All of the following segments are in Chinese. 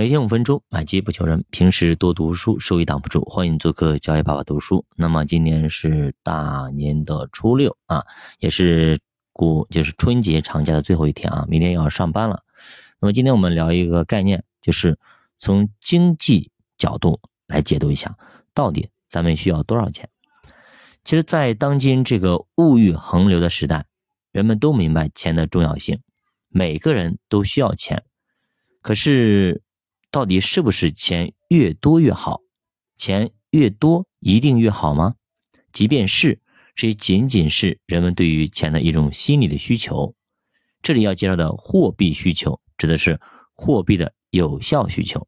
每天五分钟，买基不求人。平时多读书，收益挡不住。欢迎做客教育爸爸读书。那么今年是大年的初六啊，也是古就是春节长假的最后一天啊，明天要上班了。那么今天我们聊一个概念，就是从经济角度来解读一下，到底咱们需要多少钱？其实，在当今这个物欲横流的时代，人们都明白钱的重要性，每个人都需要钱。可是。到底是不是钱越多越好？钱越多一定越好吗？即便是，这仅仅是人们对于钱的一种心理的需求。这里要介绍的货币需求，指的是货币的有效需求。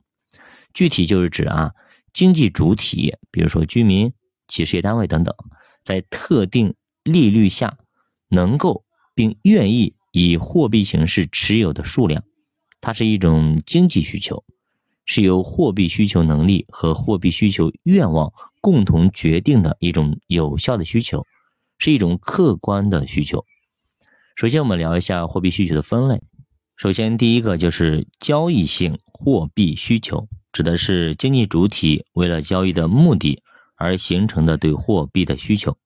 具体就是指啊，经济主体，比如说居民、企事业单位等等，在特定利率下，能够并愿意以货币形式持有的数量，它是一种经济需求。是由货币需求能力和货币需求愿望共同决定的一种有效的需求，是一种客观的需求。首先，我们聊一下货币需求的分类。首先，第一个就是交易性货币需求，指的是经济主体为了交易的目的而形成的对货币的需求。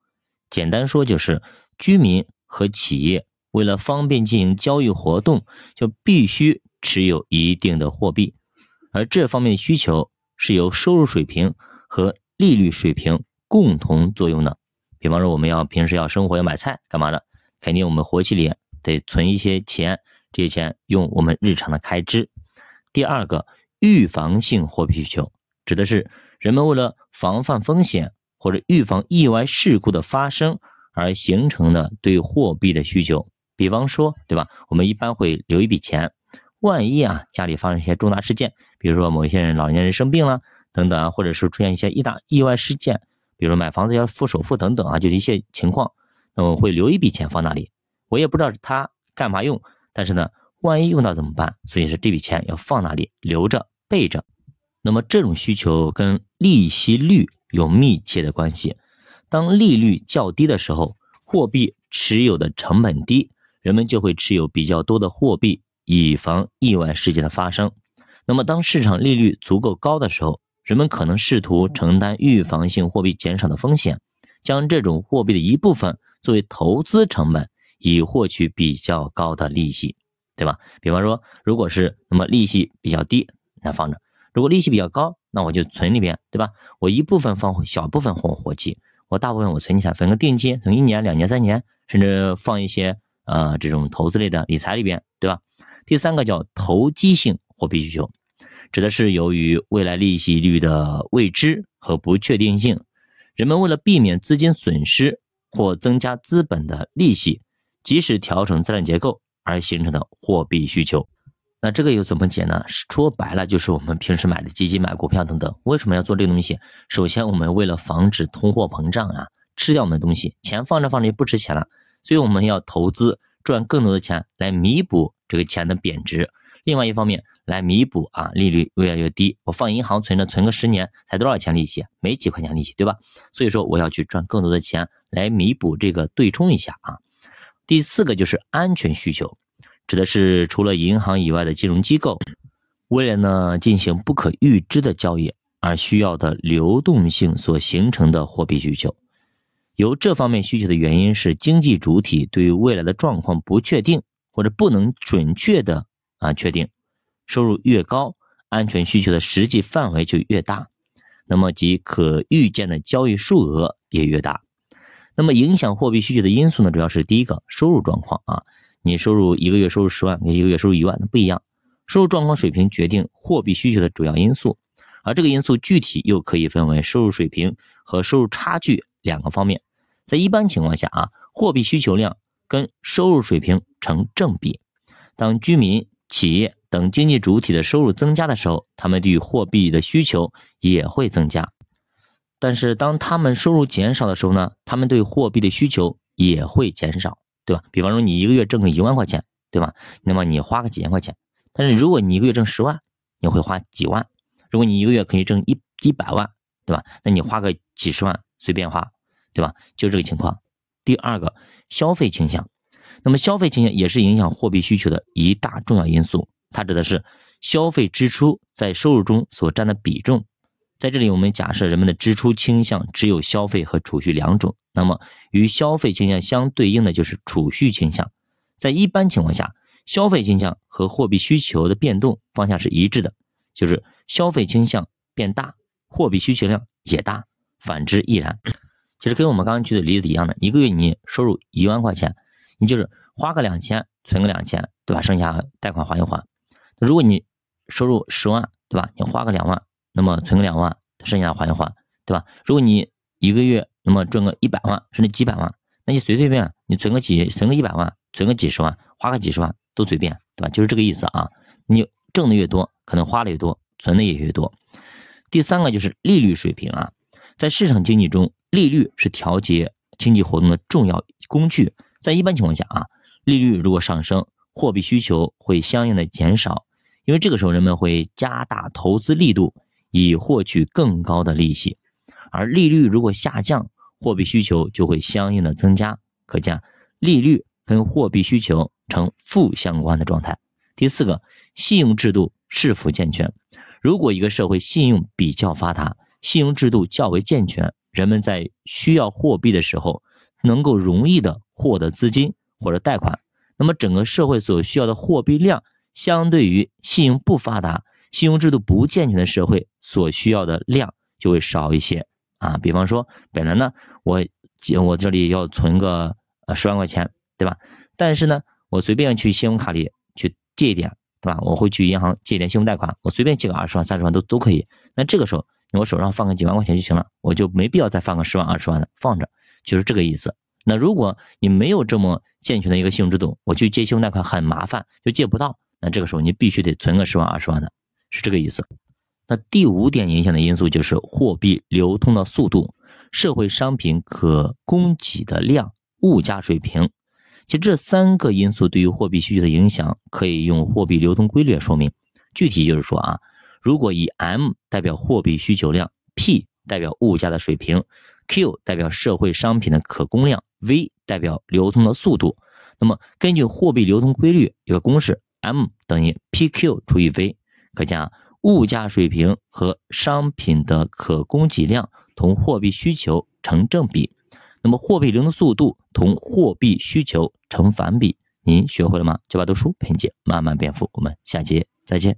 简单说，就是居民和企业为了方便进行交易活动，就必须持有一定的货币。而这方面的需求是由收入水平和利率水平共同作用的。比方说，我们要平时要生活要买菜干嘛的，肯定我们活期里得存一些钱，这些钱用我们日常的开支。第二个，预防性货币需求指的是人们为了防范风险或者预防意外事故的发生而形成的对货币的需求。比方说，对吧？我们一般会留一笔钱。万一啊，家里发生一些重大事件，比如说某一些人老年人生病了等等啊，或者是出现一些意大意外事件，比如买房子要付首付等等啊，就是一些情况，那么会留一笔钱放那里。我也不知道他干嘛用，但是呢，万一用到怎么办？所以说这笔钱要放那里留着备着。那么这种需求跟利息率有密切的关系。当利率较低的时候，货币持有的成本低，人们就会持有比较多的货币。以防意外事件的发生。那么，当市场利率足够高的时候，人们可能试图承担预防性货币减少的风险，将这种货币的一部分作为投资成本，以获取比较高的利息，对吧？比方说，如果是那么利息比较低，那放着；如果利息比较高，那我就存里边，对吧？我一部分放小部分活活期，我大部分我存起来，分个定期，存一年、两年、三年，甚至放一些呃这种投资类的理财里边，对吧？第三个叫投机性货币需求，指的是由于未来利息率的未知和不确定性，人们为了避免资金损失或增加资本的利息，即使调整资产结构而形成的货币需求。那这个又怎么解呢？说白了就是我们平时买的基金、买股票等等。为什么要做这个东西？首先，我们为了防止通货膨胀啊，吃掉我们的东西，钱放着放着就不值钱了，所以我们要投资。赚更多的钱来弥补这个钱的贬值，另外一方面来弥补啊利率越来越低，我放银行存着存个十年才多少钱利息？没几块钱利息，对吧？所以说我要去赚更多的钱来弥补这个对冲一下啊。第四个就是安全需求，指的是除了银行以外的金融机构，为了呢进行不可预知的交易而需要的流动性所形成的货币需求。由这方面需求的原因是，经济主体对于未来的状况不确定或者不能准确的啊确定，收入越高，安全需求的实际范围就越大，那么即可预见的交易数额也越大。那么影响货币需求的因素呢，主要是第一个收入状况啊，你收入一个月收入十万，跟一个月收入一万那不一样，收入状况水平决定货币需求的主要因素，而这个因素具体又可以分为收入水平和收入差距两个方面。在一般情况下啊，货币需求量跟收入水平成正比。当居民、企业等经济主体的收入增加的时候，他们对于货币的需求也会增加。但是当他们收入减少的时候呢，他们对货币的需求也会减少，对吧？比方说你一个月挣个一万块钱，对吧？那么你花个几千块钱。但是如果你一个月挣十万，你会花几万；如果你一个月可以挣一一百万，对吧？那你花个几十万随便花。对吧？就这个情况。第二个，消费倾向。那么消费倾向也是影响货币需求的一大重要因素。它指的是消费支出在收入中所占的比重。在这里，我们假设人们的支出倾向只有消费和储蓄两种，那么与消费倾向相对应的就是储蓄倾向。在一般情况下，消费倾向和货币需求的变动方向是一致的，就是消费倾向变大，货币需求量也大，反之亦然。其实跟我们刚刚举的例子一样的，一个月你收入一万块钱，你就是花个两千，存个两千，对吧？剩下贷款还一还。如果你收入十万，对吧？你花个两万。那么存个两万，剩下还一还，对吧？如果你一个月那么赚个一百万，甚至几百万，那你随随便你存个几存个一百万，存个几十万，花个几十万都随便，对吧？就是这个意思啊。你挣的越多，可能花的越多，存的也越多。第三个就是利率水平啊，在市场经济中，利率是调节经济活动的重要工具。在一般情况下啊，利率如果上升，货币需求会相应的减少，因为这个时候人们会加大投资力度。以获取更高的利息，而利率如果下降，货币需求就会相应的增加。可见，利率跟货币需求呈负相关的状态。第四个，信用制度是否健全？如果一个社会信用比较发达，信用制度较为健全，人们在需要货币的时候，能够容易的获得资金或者贷款，那么整个社会所需要的货币量，相对于信用不发达。信用制度不健全的社会所需要的量就会少一些啊。比方说，本来呢，我我这里要存个呃十万块钱，对吧？但是呢，我随便去信用卡里去借一点，对吧？我会去银行借点信用贷款，我随便借个二十万、三十万都都可以。那这个时候，我手上放个几万块钱就行了，我就没必要再放个十万、二十万的放着，就是这个意思。那如果你没有这么健全的一个信用制度，我去借信用贷款很麻烦，就借不到。那这个时候你必须得存个十万、二十万的。是这个意思。那第五点影响的因素就是货币流通的速度、社会商品可供给的量、物价水平。其实这三个因素对于货币需求的影响，可以用货币流通规律来说明。具体就是说啊，如果以 M 代表货币需求量，P 代表物价的水平，Q 代表社会商品的可供量，V 代表流通的速度，那么根据货币流通规律有个公式。M 等于 PQ 除以 V，可见啊，物价水平和商品的可供给量同货币需求成正比，那么货币流通速度同货币需求成反比。您学会了吗？九八读书陪你慢慢变富，我们下节再见。